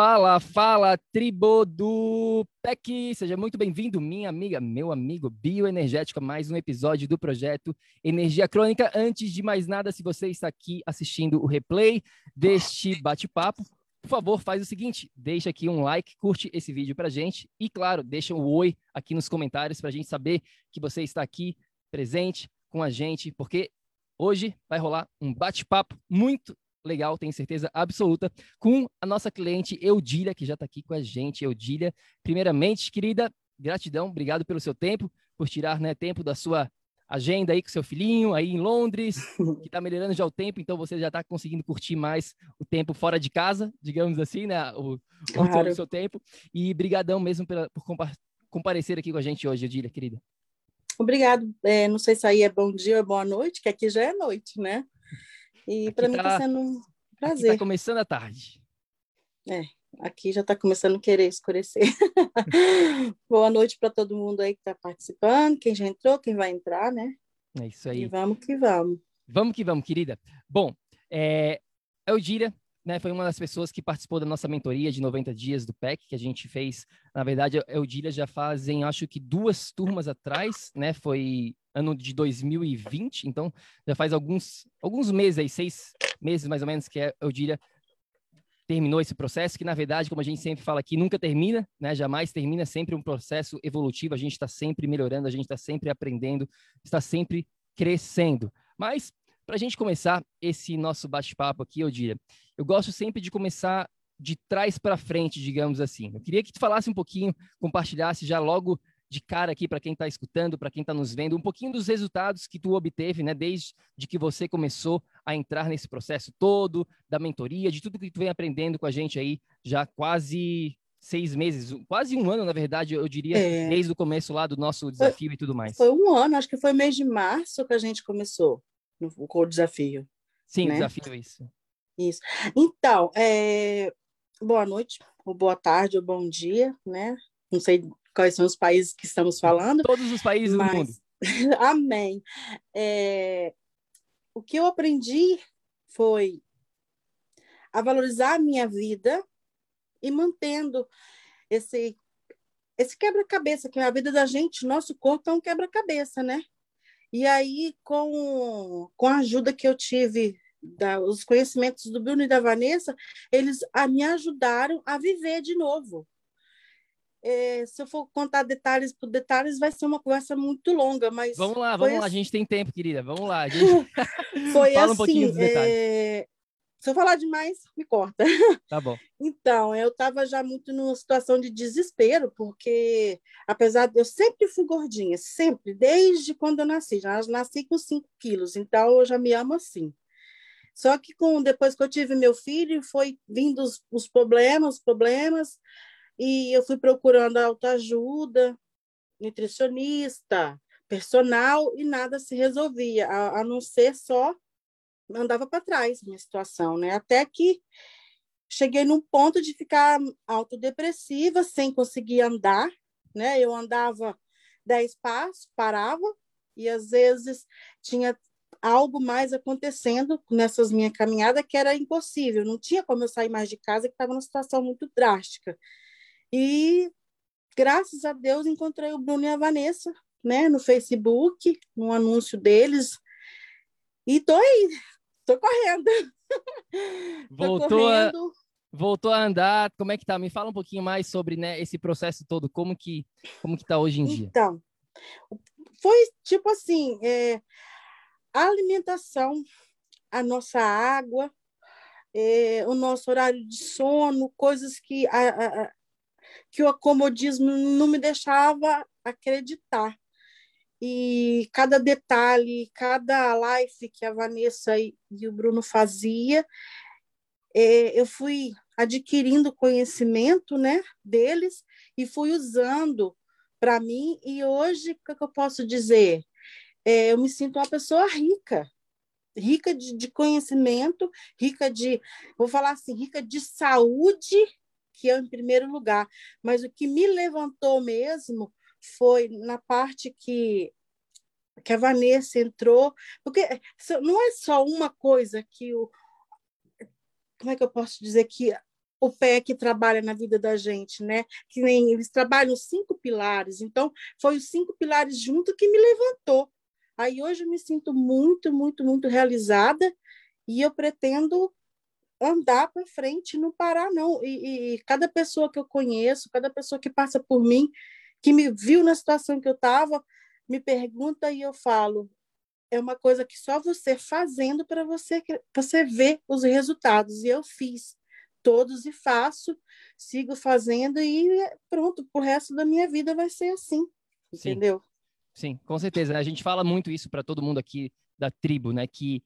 Fala, fala, tribo do PEC! Seja muito bem-vindo, minha amiga, meu amigo bioenergético, mais um episódio do projeto Energia Crônica. Antes de mais nada, se você está aqui assistindo o replay deste bate-papo, por favor, faz o seguinte, deixa aqui um like, curte esse vídeo pra gente e, claro, deixa um oi aqui nos comentários pra gente saber que você está aqui presente com a gente, porque hoje vai rolar um bate-papo muito legal, tenho certeza absoluta, com a nossa cliente Eudília, que já está aqui com a gente. Eudília, primeiramente, querida, gratidão, obrigado pelo seu tempo, por tirar né, tempo da sua agenda aí com seu filhinho aí em Londres, que está melhorando já o tempo, então você já está conseguindo curtir mais o tempo fora de casa, digamos assim, né? O, claro. o seu tempo. E brigadão mesmo pela, por compa comparecer aqui com a gente hoje, Eudília, querida. Obrigado. É, não sei se aí é bom dia ou boa noite, que aqui já é noite, né? E para mim está tá sendo um prazer. Está começando a tarde. É, aqui já está começando a querer escurecer. Boa noite para todo mundo aí que está participando, quem já entrou, quem vai entrar, né? É isso aí. E vamos que vamos. Vamos que vamos, querida. Bom, é, Eudíria né, foi uma das pessoas que participou da nossa mentoria de 90 dias do PEC, que a gente fez. Na verdade, a Eudília já fazem, acho que duas turmas atrás, né? Foi ano de 2020, então já faz alguns, alguns meses aí, seis meses mais ou menos, que a Eudília terminou esse processo, que na verdade, como a gente sempre fala aqui, nunca termina, né? Jamais termina, sempre um processo evolutivo, a gente está sempre melhorando, a gente está sempre aprendendo, está sempre crescendo. Mas, para a gente começar esse nosso bate-papo aqui, Eudília, eu gosto sempre de começar de trás para frente, digamos assim. Eu queria que tu falasse um pouquinho, compartilhasse já logo de cara aqui para quem está escutando, para quem está nos vendo, um pouquinho dos resultados que tu obteve, né, desde que você começou a entrar nesse processo todo, da mentoria, de tudo que tu vem aprendendo com a gente aí já quase seis meses, quase um ano, na verdade, eu diria, é. desde o começo lá do nosso desafio foi, e tudo mais. Foi um ano, acho que foi mês de março que a gente começou no, com o desafio. Sim, né? desafio, isso. Isso. Então, é... boa noite, ou boa tarde, ou bom dia, né? Não sei quais são os países que estamos falando. Todos os países mas... do mundo. Amém. É... O que eu aprendi foi a valorizar a minha vida e mantendo esse esse quebra-cabeça que é a vida da gente, nosso corpo é um quebra-cabeça, né? E aí com com a ajuda que eu tive da, os conhecimentos do Bruno e da Vanessa, eles a, me ajudaram a viver de novo é, se eu for contar detalhes por detalhes, vai ser uma conversa muito longa, mas... Vamos lá, vamos assim... lá, a gente tem tempo, querida, vamos lá. Gente... foi Fala assim, um pouquinho dos detalhes. É... Se eu falar demais, me corta. Tá bom. Então, eu estava já muito numa situação de desespero, porque apesar de eu sempre fui gordinha, sempre, desde quando eu nasci, já nasci com 5 quilos, então eu já me amo assim. Só que com depois que eu tive meu filho, foi vindo os, os problemas, problemas, e eu fui procurando autoajuda, nutricionista, personal, e nada se resolvia, a, a não ser só andava para trás minha situação, né? Até que cheguei num ponto de ficar autodepressiva, sem conseguir andar, né? Eu andava dez passos, parava, e às vezes tinha algo mais acontecendo nessas minhas caminhadas que era impossível, não tinha como eu sair mais de casa, que estava numa situação muito drástica. E graças a Deus encontrei o Bruno e a Vanessa, né, no Facebook, no anúncio deles. E tô aí, tô correndo. Voltou, tô correndo. A, voltou a andar, como é que tá? Me fala um pouquinho mais sobre né, esse processo todo, como que, como que tá hoje em dia? Então, foi tipo assim, é, a alimentação, a nossa água, é, o nosso horário de sono, coisas que, a, a, que o acomodismo não me deixava acreditar. E cada detalhe, cada live que a Vanessa e, e o Bruno fazia, é, eu fui adquirindo conhecimento né, deles e fui usando para mim. E hoje, o que eu posso dizer? É, eu me sinto uma pessoa rica, rica de, de conhecimento, rica de, vou falar assim, rica de saúde, que é em primeiro lugar. Mas o que me levantou mesmo foi na parte que que a Vanessa entrou, porque não é só uma coisa que o como é que eu posso dizer que o PEC trabalha na vida da gente, né? Que nem eles trabalham os cinco pilares. Então, foi os cinco pilares junto que me levantou. Aí hoje eu me sinto muito, muito, muito realizada e eu pretendo andar para frente, não parar não. E, e, cada pessoa que eu conheço, cada pessoa que passa por mim, que me viu na situação que eu estava, me pergunta e eu falo. É uma coisa que só você fazendo para você você ver os resultados. E eu fiz todos e faço, sigo fazendo e pronto, o resto da minha vida vai ser assim. Sim. Entendeu? Sim, com certeza. A gente fala muito isso para todo mundo aqui da tribo, né? Que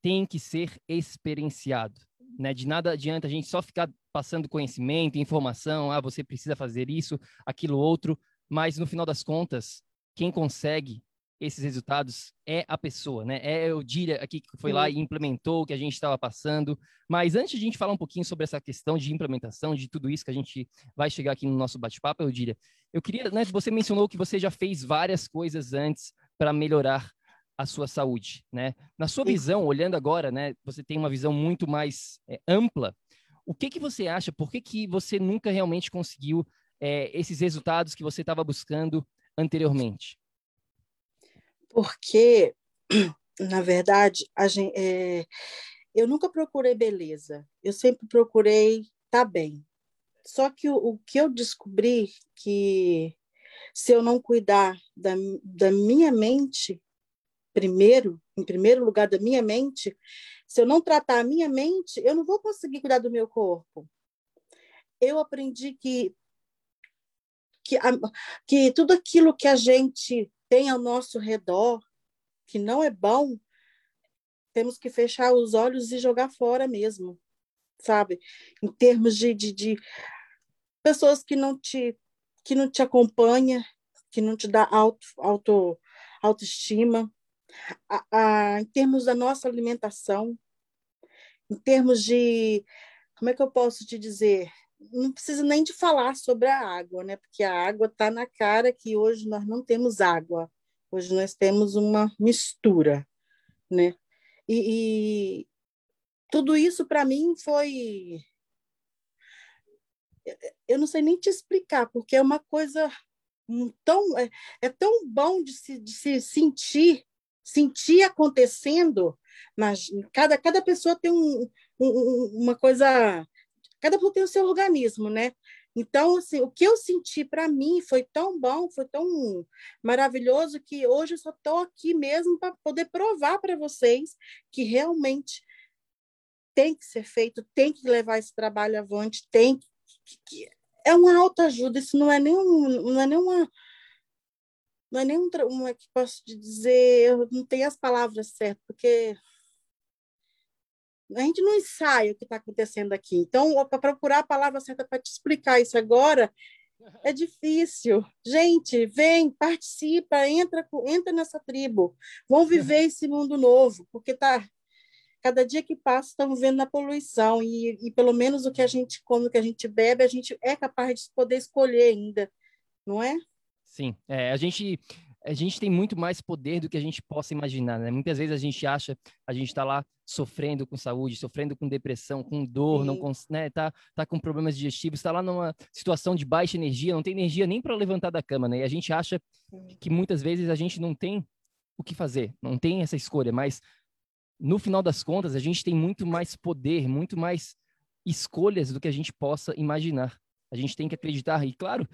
tem que ser experienciado. Né? De nada adianta a gente só ficar passando conhecimento, informação, ah, você precisa fazer isso, aquilo outro, mas no final das contas, quem consegue esses resultados é a pessoa, né? É o Dília aqui que foi lá e implementou o que a gente estava passando. Mas antes de a gente falar um pouquinho sobre essa questão de implementação, de tudo isso que a gente vai chegar aqui no nosso bate-papo, Eudília, eu queria, né, você mencionou que você já fez várias coisas antes para melhorar a sua saúde, né? Na sua visão, olhando agora, né, você tem uma visão muito mais é, ampla. O que que você acha? Por que que você nunca realmente conseguiu é, esses resultados que você estava buscando anteriormente? Porque, na verdade, gente, é, eu nunca procurei beleza, eu sempre procurei estar tá bem. Só que o, o, que eu descobri que se eu não cuidar da, da minha mente primeiro, em primeiro lugar da minha mente, se eu não tratar a minha mente, eu não vou conseguir cuidar do meu corpo. Eu aprendi que que, que tudo aquilo que a gente tem ao nosso redor, que não é bom, temos que fechar os olhos e jogar fora mesmo, sabe? Em termos de, de, de pessoas que não te que não te acompanha, que não te dá auto, auto autoestima, a, a, em termos da nossa alimentação, em termos de como é que eu posso te dizer não precisa nem de falar sobre a água, né? Porque a água está na cara que hoje nós não temos água. Hoje nós temos uma mistura, né? E, e tudo isso para mim foi eu não sei nem te explicar, porque é uma coisa tão é, é tão bom de se, de se sentir sentir acontecendo, mas cada, cada pessoa tem um, um, uma coisa cada pessoa tem o seu organismo, né? Então, assim, o que eu senti para mim foi tão bom, foi tão maravilhoso que hoje eu só estou aqui mesmo para poder provar para vocês que realmente tem que ser feito, tem que levar esse trabalho avante, tem que, que é uma autoajuda, isso não é nem um, não é nem uma não é nem um, uma que posso dizer, eu não tenho as palavras certas, porque a gente não ensaia o que está acontecendo aqui. Então, para procurar a palavra certa para te explicar isso agora, é difícil. Gente, vem, participa, entra, entra nessa tribo. Vão viver esse mundo novo, porque tá cada dia que passa estamos vendo a poluição e, e pelo menos o que a gente come, o que a gente bebe, a gente é capaz de poder escolher ainda, não é? Sim, é, a gente a gente tem muito mais poder do que a gente possa imaginar, né? Muitas vezes a gente acha, a gente está lá sofrendo com saúde, sofrendo com depressão, com dor, Sim. não com, né, tá, tá com problemas digestivos, está lá numa situação de baixa energia, não tem energia nem para levantar da cama, né? E a gente acha que muitas vezes a gente não tem o que fazer, não tem essa escolha, mas no final das contas a gente tem muito mais poder, muito mais escolhas do que a gente possa imaginar. A gente tem que acreditar, e claro,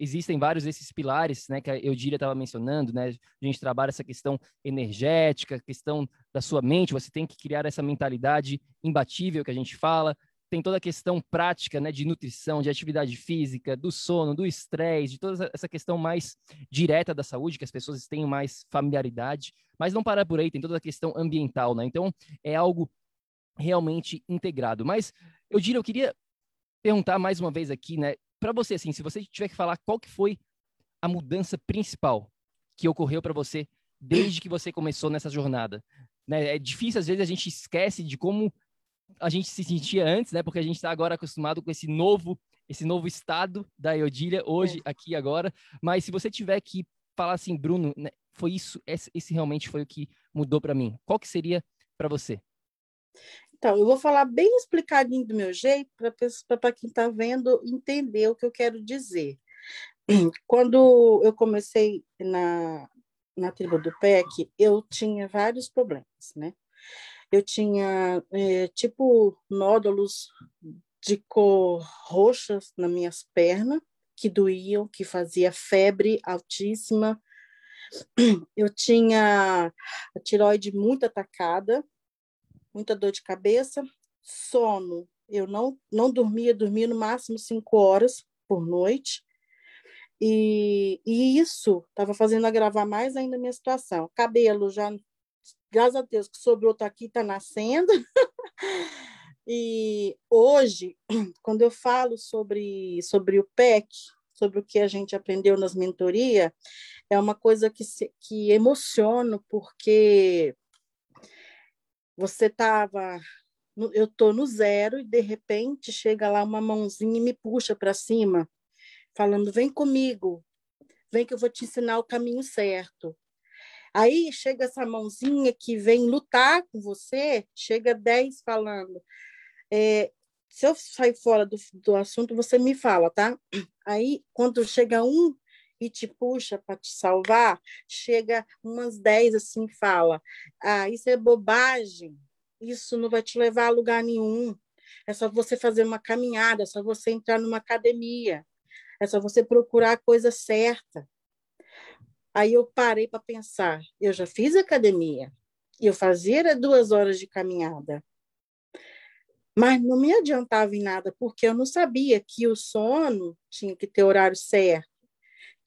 existem vários desses pilares, né, que a Eudília estava mencionando, né, a gente trabalha essa questão energética, questão da sua mente, você tem que criar essa mentalidade imbatível que a gente fala, tem toda a questão prática, né, de nutrição, de atividade física, do sono, do estresse, de toda essa questão mais direta da saúde, que as pessoas tenham mais familiaridade, mas não para por aí, tem toda a questão ambiental, né, então é algo realmente integrado. Mas eu diria, eu queria perguntar mais uma vez aqui, né, para você, assim, se você tiver que falar qual que foi a mudança principal que ocorreu para você desde que você começou nessa jornada. Né? É difícil, às vezes, a gente esquece de como a gente se sentia antes, né? Porque a gente está agora acostumado com esse novo, esse novo estado da Eodília, hoje, é. aqui, agora. Mas se você tiver que falar assim, Bruno, né, foi isso, esse, esse realmente foi o que mudou para mim. Qual que seria para você? Então, eu vou falar bem explicadinho do meu jeito, para quem está vendo entender o que eu quero dizer. Quando eu comecei na, na tribo do PEC, eu tinha vários problemas, né? Eu tinha, é, tipo, nódulos de cor roxa nas minhas pernas, que doíam, que fazia febre altíssima. Eu tinha a tiroide muito atacada, muita dor de cabeça, sono. Eu não, não dormia, dormia no máximo cinco horas por noite. E, e isso estava fazendo agravar mais ainda a minha situação. Cabelo já, graças a Deus, que sobrou tá aqui, está nascendo. e hoje, quando eu falo sobre, sobre o PEC, sobre o que a gente aprendeu nas mentorias, é uma coisa que, se, que emociona, porque você estava eu estou no zero e de repente chega lá uma mãozinha e me puxa para cima, falando: vem comigo, vem que eu vou te ensinar o caminho certo. Aí chega essa mãozinha que vem lutar com você, chega dez falando. É, se eu sair fora do, do assunto, você me fala, tá? Aí, quando chega um e te puxa para te salvar, chega umas dez assim fala: ah, isso é bobagem, isso não vai te levar a lugar nenhum. É só você fazer uma caminhada, é só você entrar numa academia, é só você procurar a coisa certa. Aí eu parei para pensar: eu já fiz academia, e eu fazia duas horas de caminhada. Mas não me adiantava em nada, porque eu não sabia que o sono tinha que ter horário certo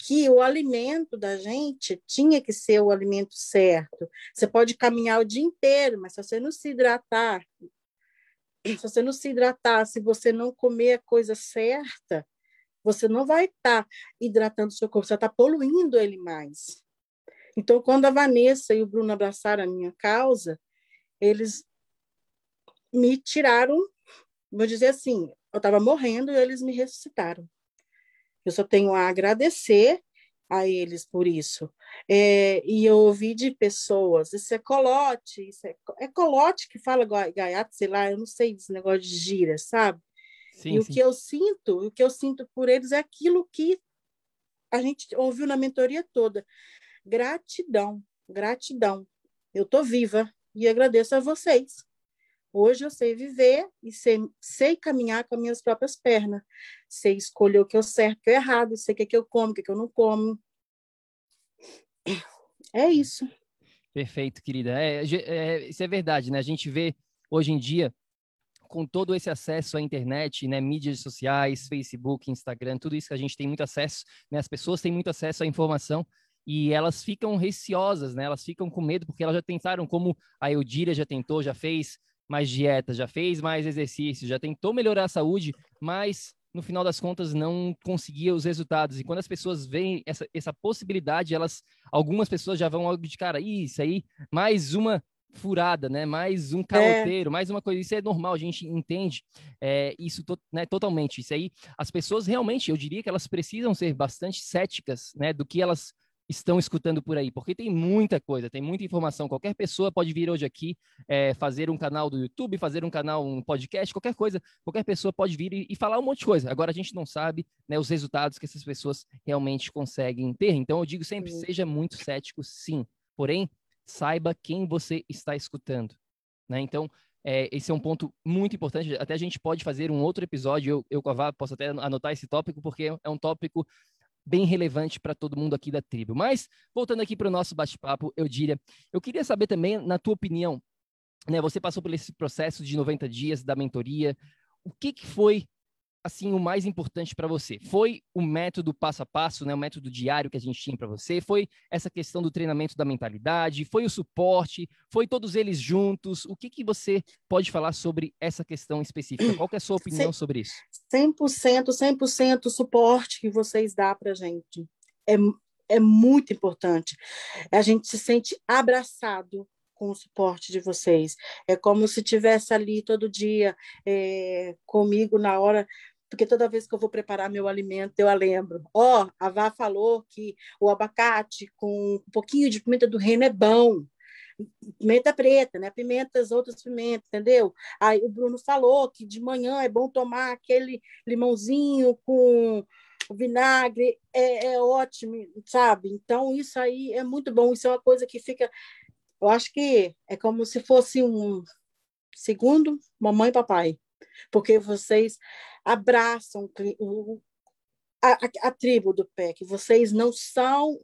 que o alimento da gente tinha que ser o alimento certo. Você pode caminhar o dia inteiro, mas se você não se hidratar, se você não se hidratar, se você não comer a coisa certa, você não vai estar tá hidratando o seu corpo, você está poluindo ele mais. Então, quando a Vanessa e o Bruno abraçaram a minha causa, eles me tiraram, vou dizer assim, eu estava morrendo e eles me ressuscitaram. Eu só tenho a agradecer a eles por isso. É, e eu ouvi de pessoas, isso é colote, isso é, é colote que fala gaiato, sei lá, eu não sei desse negócio de gira, sabe? Sim, e sim. o que eu sinto, o que eu sinto por eles é aquilo que a gente ouviu na mentoria toda. Gratidão, gratidão. Eu estou viva e agradeço a vocês. Hoje eu sei viver e sei, sei caminhar com as minhas próprias pernas. Sei escolher o que é certo, o que é errado, sei o que, é que eu como, o que, é que eu não como. É isso. Perfeito, querida. É, é, isso é verdade, né? A gente vê hoje em dia, com todo esse acesso à internet, né, mídias sociais, Facebook, Instagram, tudo isso que a gente tem muito acesso, né, as pessoas têm muito acesso à informação e elas ficam receosas, né, elas ficam com medo porque elas já tentaram, como a Eudíria já tentou, já fez mais dieta, já fez mais exercício, já tentou melhorar a saúde, mas no final das contas não conseguia os resultados. E quando as pessoas veem essa, essa possibilidade, elas, algumas pessoas já vão logo de cara, isso aí, mais uma furada, né? Mais um caloteiro, é. mais uma coisa. Isso é normal, a gente entende é, isso to, né, totalmente. Isso aí, as pessoas realmente, eu diria que elas precisam ser bastante céticas, né? Do que elas estão escutando por aí, porque tem muita coisa, tem muita informação. Qualquer pessoa pode vir hoje aqui é, fazer um canal do YouTube, fazer um canal, um podcast, qualquer coisa. Qualquer pessoa pode vir e, e, falar um monte de coisa. Agora a gente não sabe né, os resultados que essas pessoas realmente conseguem ter. Então eu digo sempre, seja muito cético, sim. Porém, saiba quem você está escutando. Né? Então, é, esse é um ponto muito importante. Até a gente pode fazer um outro episódio. Eu, eu com a Vá, posso até anotar esse tópico, porque é um tópico bem relevante para todo mundo aqui da tribo. Mas, voltando aqui para o nosso bate-papo, eu diria, eu queria saber também, na tua opinião, né, você passou por esse processo de 90 dias da mentoria, o que, que foi assim o mais importante para você? Foi o método passo a passo, né, o método diário que a gente tinha para você? Foi essa questão do treinamento da mentalidade? Foi o suporte? Foi todos eles juntos? O que que você pode falar sobre essa questão específica? Qual é a sua opinião sobre isso? 100%, 100% suporte que vocês dão para gente. É, é muito importante. A gente se sente abraçado com o suporte de vocês. É como se tivesse ali todo dia é, comigo na hora porque toda vez que eu vou preparar meu alimento, eu a lembro. Ó, oh, a Vá falou que o abacate com um pouquinho de pimenta do reino é bom. Pimenta preta, né? Pimentas, outras pimentas, entendeu? Aí o Bruno falou que de manhã é bom tomar aquele limãozinho com vinagre, é, é ótimo, sabe? Então, isso aí é muito bom. Isso é uma coisa que fica. Eu acho que é como se fosse um segundo mamãe e papai porque vocês abraçam a, a, a tribo do PEC, vocês não são.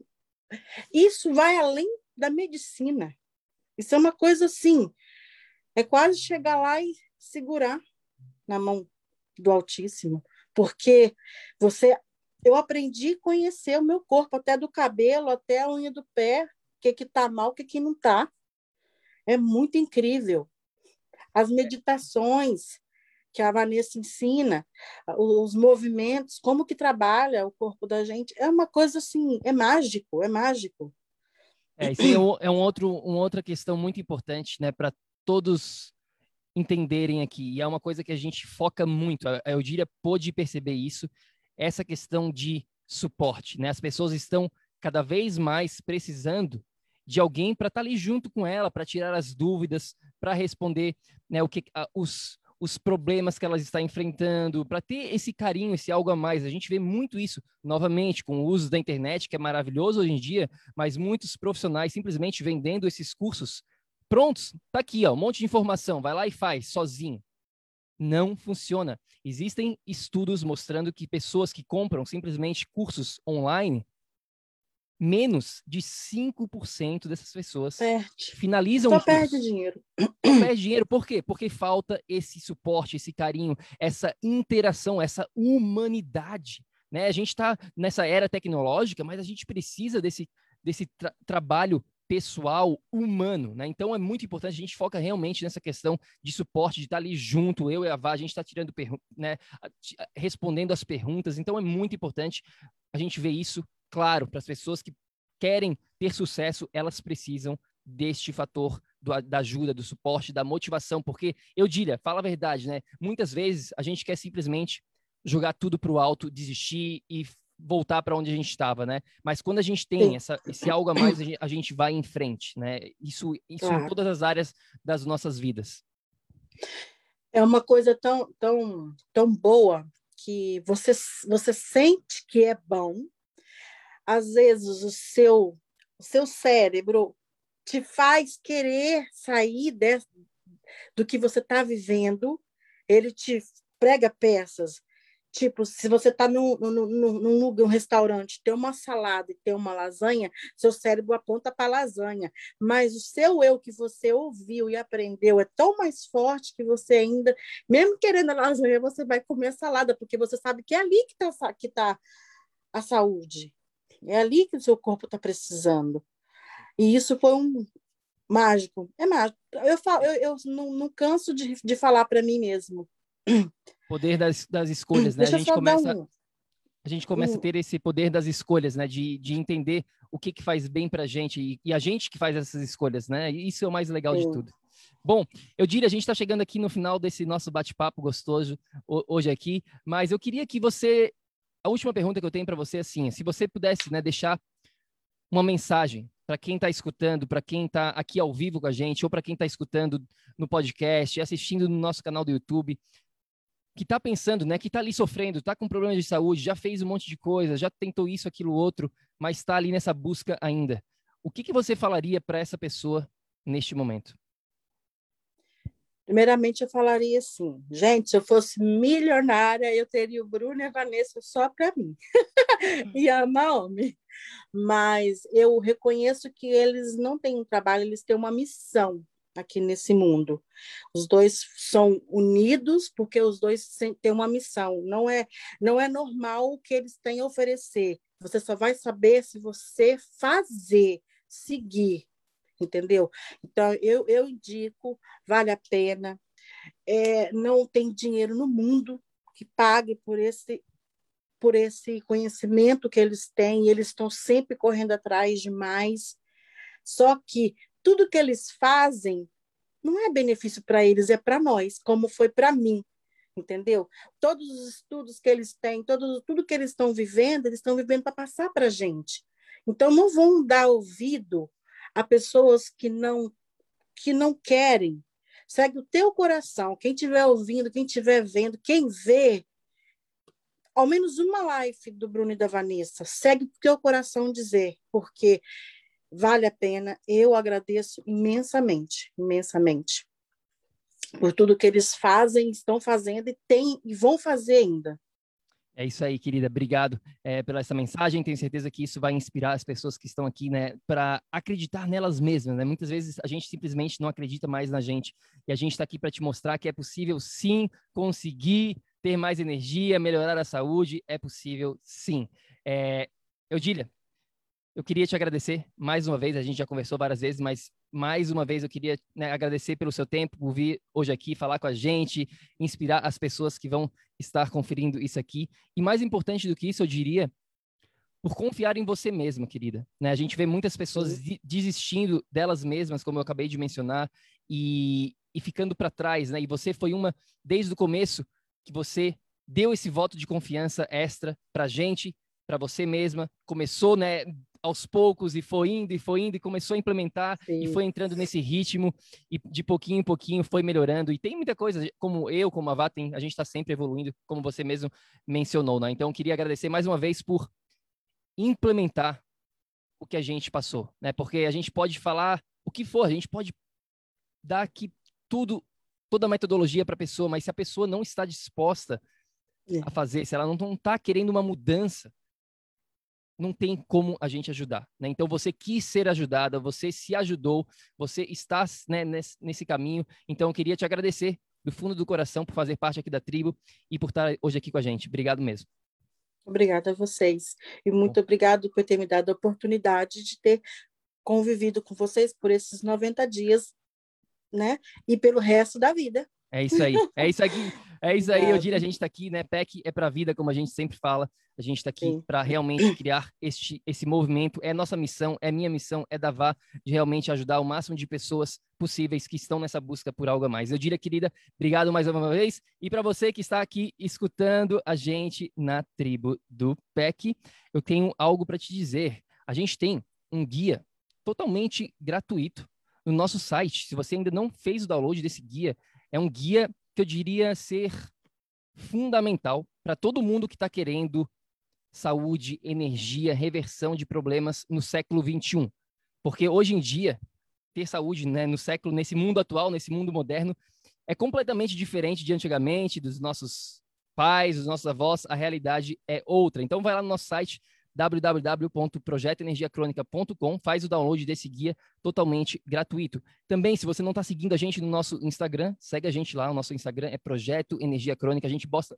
Isso vai além da medicina. Isso é uma coisa assim, é quase chegar lá e segurar na mão do Altíssimo, porque você, eu aprendi a conhecer o meu corpo, até do cabelo, até a unha do pé, o que que tá mal, o que que não tá. É muito incrível. As meditações, que a Vanessa ensina, os movimentos, como que trabalha o corpo da gente, é uma coisa assim, é mágico, é mágico. É, isso é, é um outro, uma outra questão muito importante, né, para todos entenderem aqui, e é uma coisa que a gente foca muito, a Eudíria pôde perceber isso, essa questão de suporte, né, as pessoas estão cada vez mais precisando de alguém para estar tá ali junto com ela, para tirar as dúvidas, para responder né, o que os, os problemas que elas estão enfrentando, para ter esse carinho, esse algo a mais. A gente vê muito isso, novamente, com o uso da internet, que é maravilhoso hoje em dia, mas muitos profissionais simplesmente vendendo esses cursos prontos. Tá aqui, ó, um monte de informação, vai lá e faz, sozinho. Não funciona. Existem estudos mostrando que pessoas que compram simplesmente cursos online menos de 5% dessas pessoas perde. finalizam Só perde dinheiro. Perde dinheiro, por quê? Porque falta esse suporte, esse carinho, essa interação, essa humanidade. Né? A gente está nessa era tecnológica, mas a gente precisa desse, desse tra trabalho pessoal, humano, né? Então é muito importante, a gente foca realmente nessa questão de suporte, de estar tá ali junto, eu e a Vá, a gente está tirando, né, respondendo as perguntas, então é muito importante a gente ver isso claro, para as pessoas que querem ter sucesso, elas precisam deste fator do, da ajuda, do suporte, da motivação, porque eu diria, fala a verdade, né? Muitas vezes a gente quer simplesmente jogar tudo para o alto, desistir e voltar para onde a gente estava, né? Mas quando a gente tem essa, esse algo a mais, a gente, vai em frente, né? Isso, isso em todas as áreas das nossas vidas. É uma coisa tão, tão, tão boa que você, você sente que é bom, às vezes o seu, o seu cérebro te faz querer sair de, do que você está vivendo, ele te prega peças. Tipo, se você está num, num, num, num, restaurante, tem uma salada e tem uma lasanha, seu cérebro aponta para a lasanha. Mas o seu eu que você ouviu e aprendeu é tão mais forte que você ainda, mesmo querendo a lasanha, você vai comer a salada, porque você sabe que é ali que está que tá a saúde. É ali que o seu corpo está precisando. E isso foi um mágico. É mágico. Eu, falo, eu, eu não, não canso de, de falar para mim mesmo. Poder das, das escolhas, né? a gente começa, um. a gente começa um. a ter esse poder das escolhas, né? De, de entender o que, que faz bem para a gente e, e, a gente que faz essas escolhas, né? Isso é o mais legal de tudo. Bom, eu diria, a gente está chegando aqui no final desse nosso bate-papo gostoso hoje aqui, mas eu queria que você a última pergunta que eu tenho para você é assim: se você pudesse né, deixar uma mensagem para quem está escutando, para quem está aqui ao vivo com a gente, ou para quem está escutando no podcast, assistindo no nosso canal do YouTube, que está pensando, né, que está ali sofrendo, está com problemas de saúde, já fez um monte de coisa, já tentou isso, aquilo, outro, mas está ali nessa busca ainda. O que, que você falaria para essa pessoa neste momento? Primeiramente, eu falaria assim, gente, se eu fosse milionária, eu teria o Bruno e a Vanessa só para mim. e a Naomi. Mas eu reconheço que eles não têm um trabalho, eles têm uma missão aqui nesse mundo. Os dois são unidos porque os dois têm uma missão. Não é, não é normal o que eles têm a oferecer. Você só vai saber se você fazer, seguir entendeu? Então, eu, eu indico, vale a pena. É, não tem dinheiro no mundo que pague por esse por esse conhecimento que eles têm, eles estão sempre correndo atrás de mais. Só que tudo que eles fazem não é benefício para eles, é para nós, como foi para mim, entendeu? Todos os estudos que eles têm, todo, tudo que eles estão vivendo, eles estão vivendo para passar para a gente. Então, não vão dar ouvido a pessoas que não que não querem. Segue o teu coração. Quem estiver ouvindo, quem estiver vendo, quem vê, ao menos uma live do Bruno e da Vanessa, segue o teu coração dizer, porque vale a pena. Eu agradeço imensamente, imensamente por tudo que eles fazem, estão fazendo e tem e vão fazer ainda. É isso aí, querida. Obrigado é, pela essa mensagem. Tenho certeza que isso vai inspirar as pessoas que estão aqui, né, para acreditar nelas mesmas. Né? Muitas vezes a gente simplesmente não acredita mais na gente e a gente está aqui para te mostrar que é possível, sim, conseguir ter mais energia, melhorar a saúde. É possível, sim. É, Eudília, eu queria te agradecer mais uma vez. A gente já conversou várias vezes, mas mais uma vez eu queria né, agradecer pelo seu tempo, por vir hoje aqui falar com a gente, inspirar as pessoas que vão estar conferindo isso aqui. E mais importante do que isso, eu diria, por confiar em você mesma, querida. Né? A gente vê muitas pessoas desistindo delas mesmas, como eu acabei de mencionar, e, e ficando para trás. Né? E você foi uma, desde o começo, que você deu esse voto de confiança extra para a gente, para você mesma. Começou né, aos poucos e foi indo e foi indo e começou a implementar Sim. e foi entrando nesse ritmo e de pouquinho em pouquinho foi melhorando. E tem muita coisa, como eu, como a Vá, tem, a gente está sempre evoluindo, como você mesmo mencionou, né? Então, queria agradecer mais uma vez por implementar o que a gente passou, né? Porque a gente pode falar o que for, a gente pode dar aqui tudo, toda a metodologia para a pessoa, mas se a pessoa não está disposta é. a fazer, se ela não está querendo uma mudança, não tem como a gente ajudar. Né? Então, você quis ser ajudada, você se ajudou, você está né, nesse, nesse, caminho. Então, eu queria te agradecer do fundo do coração por fazer parte aqui da tribo e por estar hoje aqui com a gente. Obrigado mesmo. Obrigada a vocês. E muito Bom. obrigado por ter me dado a oportunidade de ter convivido com vocês por esses 90 dias, né? E pelo resto da vida. É isso aí. É isso aqui. É isso aí, eu diria, a gente está aqui, né? PEC é para a vida, como a gente sempre fala. A gente está aqui para realmente criar este, esse movimento. É nossa missão, é minha missão, é da VA, de realmente ajudar o máximo de pessoas possíveis que estão nessa busca por algo a mais. Eu diria, querida, obrigado mais uma vez. E para você que está aqui escutando a gente na tribo do PEC, eu tenho algo para te dizer. A gente tem um guia totalmente gratuito no nosso site. Se você ainda não fez o download desse guia, é um guia que eu diria ser fundamental para todo mundo que está querendo saúde, energia, reversão de problemas no século 21. Porque hoje em dia, ter saúde né, no século, nesse mundo atual, nesse mundo moderno, é completamente diferente de antigamente, dos nossos pais, dos nossos avós, a realidade é outra. Então vai lá no nosso site www.projetoenergiacronica.com, faz o download desse guia totalmente gratuito. Também, se você não está seguindo a gente no nosso Instagram, segue a gente lá, o nosso Instagram é Projeto Energia Crônica, a gente posta,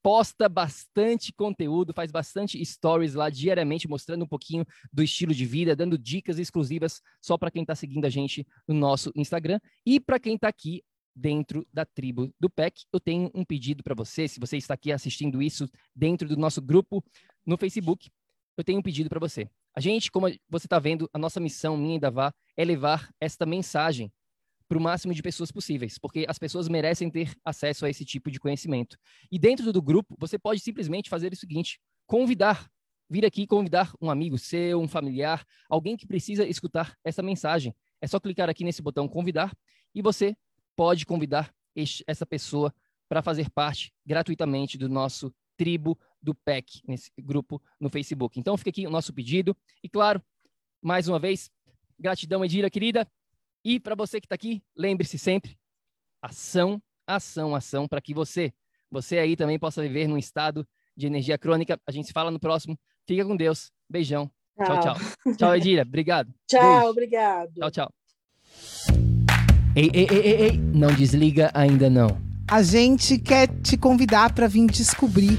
posta bastante conteúdo, faz bastante stories lá diariamente, mostrando um pouquinho do estilo de vida, dando dicas exclusivas só para quem está seguindo a gente no nosso Instagram. E para quem está aqui dentro da tribo do PEC, eu tenho um pedido para você. Se você está aqui assistindo isso dentro do nosso grupo no Facebook, eu tenho um pedido para você. A gente, como você está vendo, a nossa missão, minha e da Vá, é levar esta mensagem para o máximo de pessoas possíveis, porque as pessoas merecem ter acesso a esse tipo de conhecimento. E dentro do grupo, você pode simplesmente fazer o seguinte: convidar vir aqui convidar um amigo seu, um familiar, alguém que precisa escutar essa mensagem. É só clicar aqui nesse botão convidar e você pode convidar este, essa pessoa para fazer parte gratuitamente do nosso tribo do PEC, nesse grupo no Facebook. Então fica aqui o nosso pedido. E claro, mais uma vez, gratidão, Edira, querida. E para você que está aqui, lembre-se sempre, ação, ação, ação, para que você, você aí também possa viver num estado de energia crônica. A gente se fala no próximo. Fica com Deus. Beijão. Tchau, tchau. Tchau, Edira. Obrigado. Tchau, Beijo. obrigado. Tchau, tchau. Ei, ei, ei, ei, ei, não desliga ainda não. A gente quer te convidar para vir descobrir